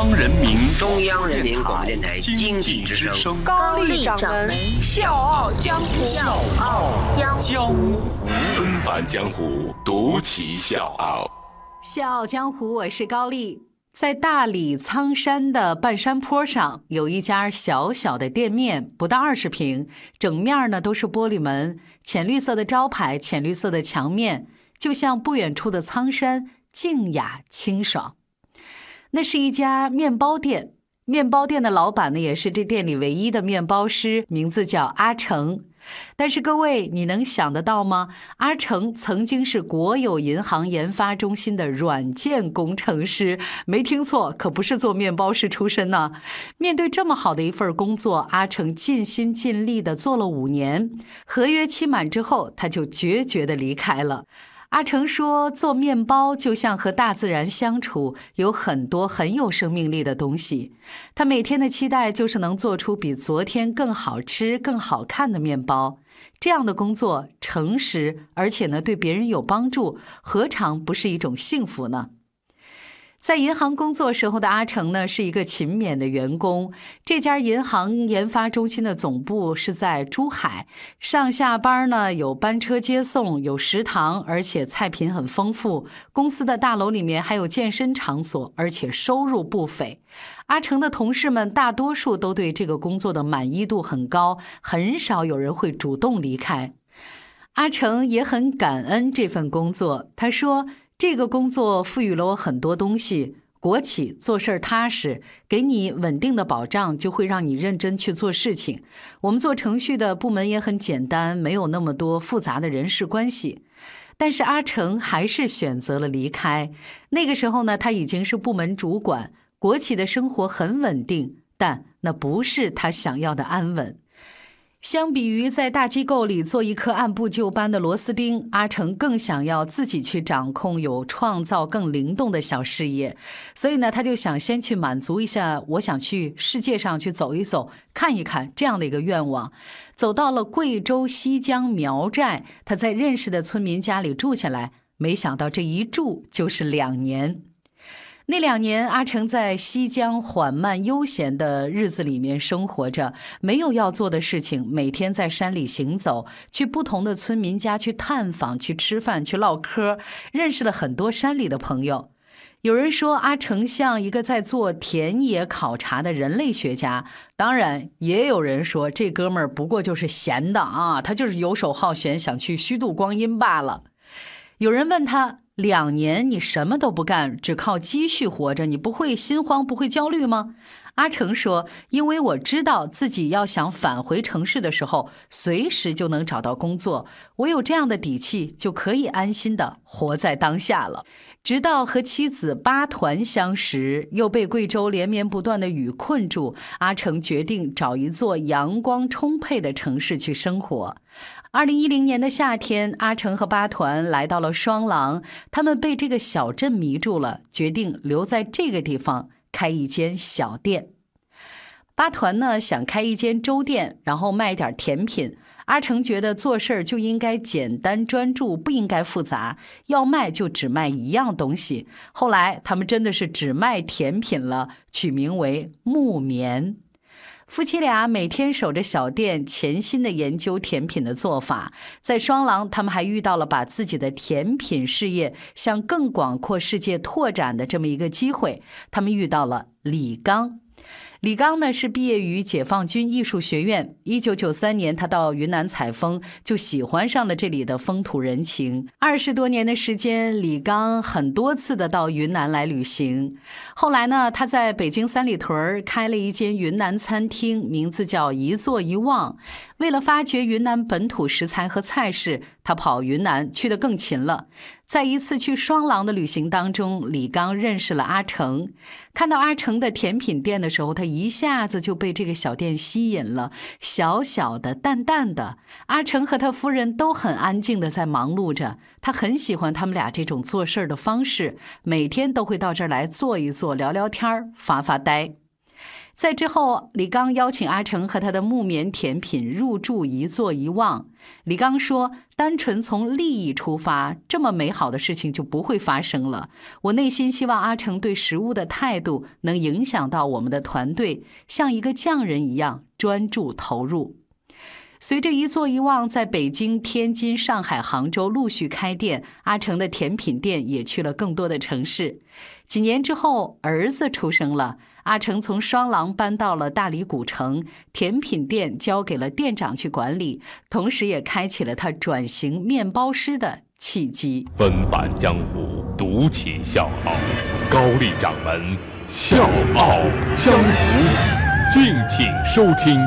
央人民中央人民广播电台经济之声高丽掌门笑傲江湖，笑傲江湖江湖纷繁江湖，独骑笑傲。笑傲江湖，我是高丽。在大理苍山的半山坡上，有一家小小的店面，不到二十平，整面呢都是玻璃门，浅绿色的招牌，浅绿色的墙面，就像不远处的苍山，静雅清爽。那是一家面包店，面包店的老板呢，也是这店里唯一的面包师，名字叫阿成。但是各位，你能想得到吗？阿成曾经是国有银行研发中心的软件工程师，没听错，可不是做面包师出身呢。面对这么好的一份工作，阿成尽心尽力的做了五年，合约期满之后，他就决绝的离开了。阿成说：“做面包就像和大自然相处，有很多很有生命力的东西。他每天的期待就是能做出比昨天更好吃、更好看的面包。这样的工作诚实，而且呢对别人有帮助，何尝不是一种幸福呢？”在银行工作时候的阿成呢，是一个勤勉的员工。这家银行研发中心的总部是在珠海，上下班呢有班车接送，有食堂，而且菜品很丰富。公司的大楼里面还有健身场所，而且收入不菲。阿成的同事们大多数都对这个工作的满意度很高，很少有人会主动离开。阿成也很感恩这份工作，他说。这个工作赋予了我很多东西。国企做事儿踏实，给你稳定的保障，就会让你认真去做事情。我们做程序的部门也很简单，没有那么多复杂的人事关系。但是阿成还是选择了离开。那个时候呢，他已经是部门主管，国企的生活很稳定，但那不是他想要的安稳。相比于在大机构里做一颗按部就班的螺丝钉，阿成更想要自己去掌控有创造、更灵动的小事业。所以呢，他就想先去满足一下，我想去世界上去走一走、看一看这样的一个愿望。走到了贵州西江苗寨，他在认识的村民家里住下来，没想到这一住就是两年。那两年，阿成在西江缓慢悠闲的日子里面生活着，没有要做的事情，每天在山里行走，去不同的村民家去探访、去吃饭、去唠嗑，认识了很多山里的朋友。有人说阿成像一个在做田野考察的人类学家，当然也有人说这哥们儿不过就是闲的啊，他就是游手好闲，想去虚度光阴罢了。有人问他。两年你什么都不干，只靠积蓄活着，你不会心慌，不会焦虑吗？阿成说：“因为我知道自己要想返回城市的时候，随时就能找到工作。我有这样的底气，就可以安心的活在当下了。”直到和妻子八团相识，又被贵州连绵不断的雨困住，阿成决定找一座阳光充沛的城市去生活。二零一零年的夏天，阿成和八团来到了双廊，他们被这个小镇迷住了，决定留在这个地方开一间小店。八团呢想开一间粥店，然后卖一点甜品。阿成觉得做事儿就应该简单专注，不应该复杂，要卖就只卖一样东西。后来他们真的是只卖甜品了，取名为木棉。夫妻俩每天守着小店，潜心的研究甜品的做法。在双廊，他们还遇到了把自己的甜品事业向更广阔世界拓展的这么一个机会。他们遇到了李刚。李刚呢是毕业于解放军艺术学院。一九九三年，他到云南采风，就喜欢上了这里的风土人情。二十多年的时间，李刚很多次的到云南来旅行。后来呢，他在北京三里屯开了一间云南餐厅，名字叫一坐一望。为了发掘云南本土食材和菜式，他跑云南去的更勤了。在一次去双廊的旅行当中，李刚认识了阿成。看到阿成的甜品店的时候，他一下子就被这个小店吸引了。小小的、淡淡的，阿成和他夫人都很安静的在忙碌着。他很喜欢他们俩这种做事的方式，每天都会到这儿来坐一坐，聊聊天儿，发发呆。在之后，李刚邀请阿成和他的木棉甜品入住一坐一望。李刚说：“单纯从利益出发，这么美好的事情就不会发生了。我内心希望阿成对食物的态度能影响到我们的团队，像一个匠人一样专注投入。”随着一坐一望在北京、天津、上海、杭州陆续开店，阿成的甜品店也去了更多的城市。几年之后，儿子出生了，阿成从双廊搬到了大理古城，甜品店交给了店长去管理，同时也开启了他转型面包师的契机。纷繁江湖，独起笑傲，高丽掌门笑傲江湖，敬请收听。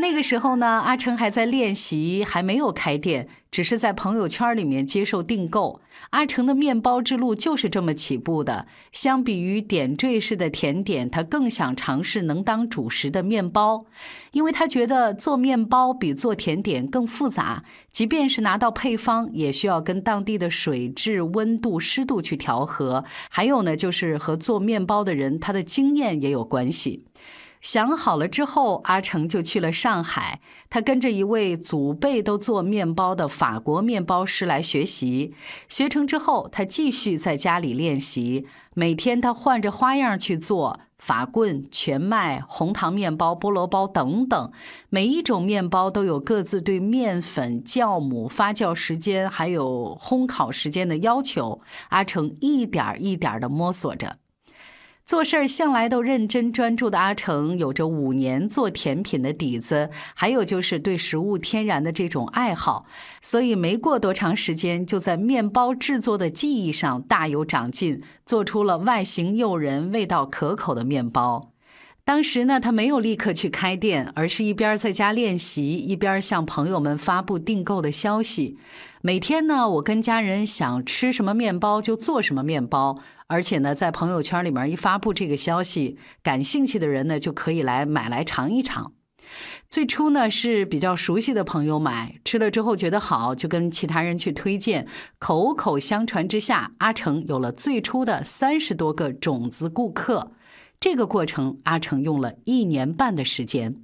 那个时候呢，阿成还在练习，还没有开店，只是在朋友圈里面接受订购。阿成的面包之路就是这么起步的。相比于点缀式的甜点，他更想尝试能当主食的面包，因为他觉得做面包比做甜点更复杂，即便是拿到配方，也需要跟当地的水质、温度、湿度去调和。还有呢，就是和做面包的人他的经验也有关系。想好了之后，阿成就去了上海。他跟着一位祖辈都做面包的法国面包师来学习。学成之后，他继续在家里练习。每天他换着花样去做法棍、全麦、红糖面包、菠萝包等等。每一种面包都有各自对面粉、酵母、发酵时间还有烘烤时间的要求。阿成一点一点地摸索着。做事儿向来都认真专注的阿成，有着五年做甜品的底子，还有就是对食物天然的这种爱好，所以没过多长时间，就在面包制作的技艺上大有长进，做出了外形诱人、味道可口的面包。当时呢，他没有立刻去开店，而是一边在家练习，一边向朋友们发布订购的消息。每天呢，我跟家人想吃什么面包就做什么面包。而且呢，在朋友圈里面一发布这个消息，感兴趣的人呢就可以来买来尝一尝。最初呢是比较熟悉的朋友买，吃了之后觉得好，就跟其他人去推荐，口口相传之下，阿成有了最初的三十多个种子顾客。这个过程，阿成用了一年半的时间。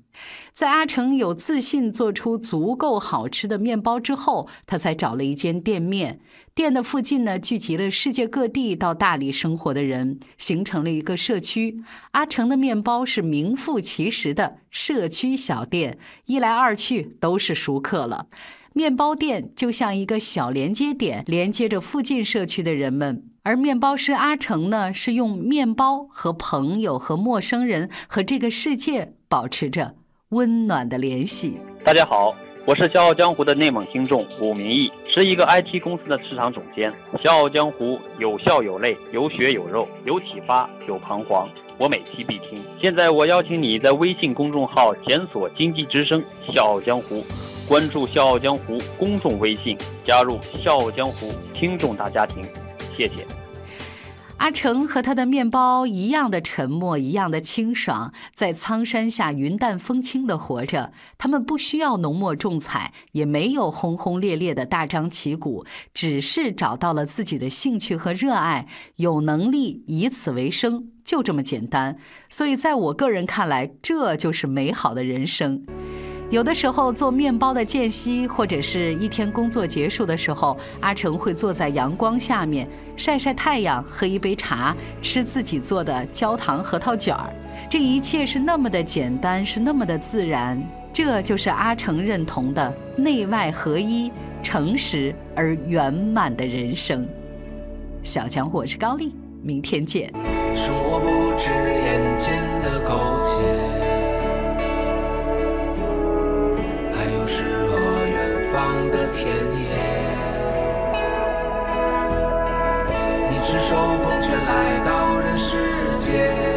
在阿成有自信做出足够好吃的面包之后，他才找了一间店面。店的附近呢，聚集了世界各地到大理生活的人，形成了一个社区。阿成的面包是名副其实的社区小店，一来二去都是熟客了。面包店就像一个小连接点，连接着附近社区的人们。而面包师阿成呢，是用面包和朋友、和陌生人、和这个世界保持着温暖的联系。大家好。我是《笑傲江湖》的内蒙听众武明义，是一个 IT 公司的市场总监。《笑傲江湖》有笑有泪，有血有肉，有启发，有彷徨。我每期必听。现在我邀请你在微信公众号检索“经济之声笑傲江湖”，关注“笑傲江湖”公众微信，加入“笑傲江湖”听众大家庭。谢谢。阿成和他的面包一样的沉默，一样的清爽，在苍山下云淡风轻的活着。他们不需要浓墨重彩，也没有轰轰烈烈的大张旗鼓，只是找到了自己的兴趣和热爱，有能力以此为生，就这么简单。所以，在我个人看来，这就是美好的人生。有的时候做面包的间隙，或者是一天工作结束的时候，阿成会坐在阳光下面晒晒太阳，喝一杯茶，吃自己做的焦糖核桃卷儿。这一切是那么的简单，是那么的自然。这就是阿成认同的内外合一、诚实而圆满的人生。小强，我是高丽，明天见。生活不止眼前的苟且。的田野，你赤手空拳来到人世间。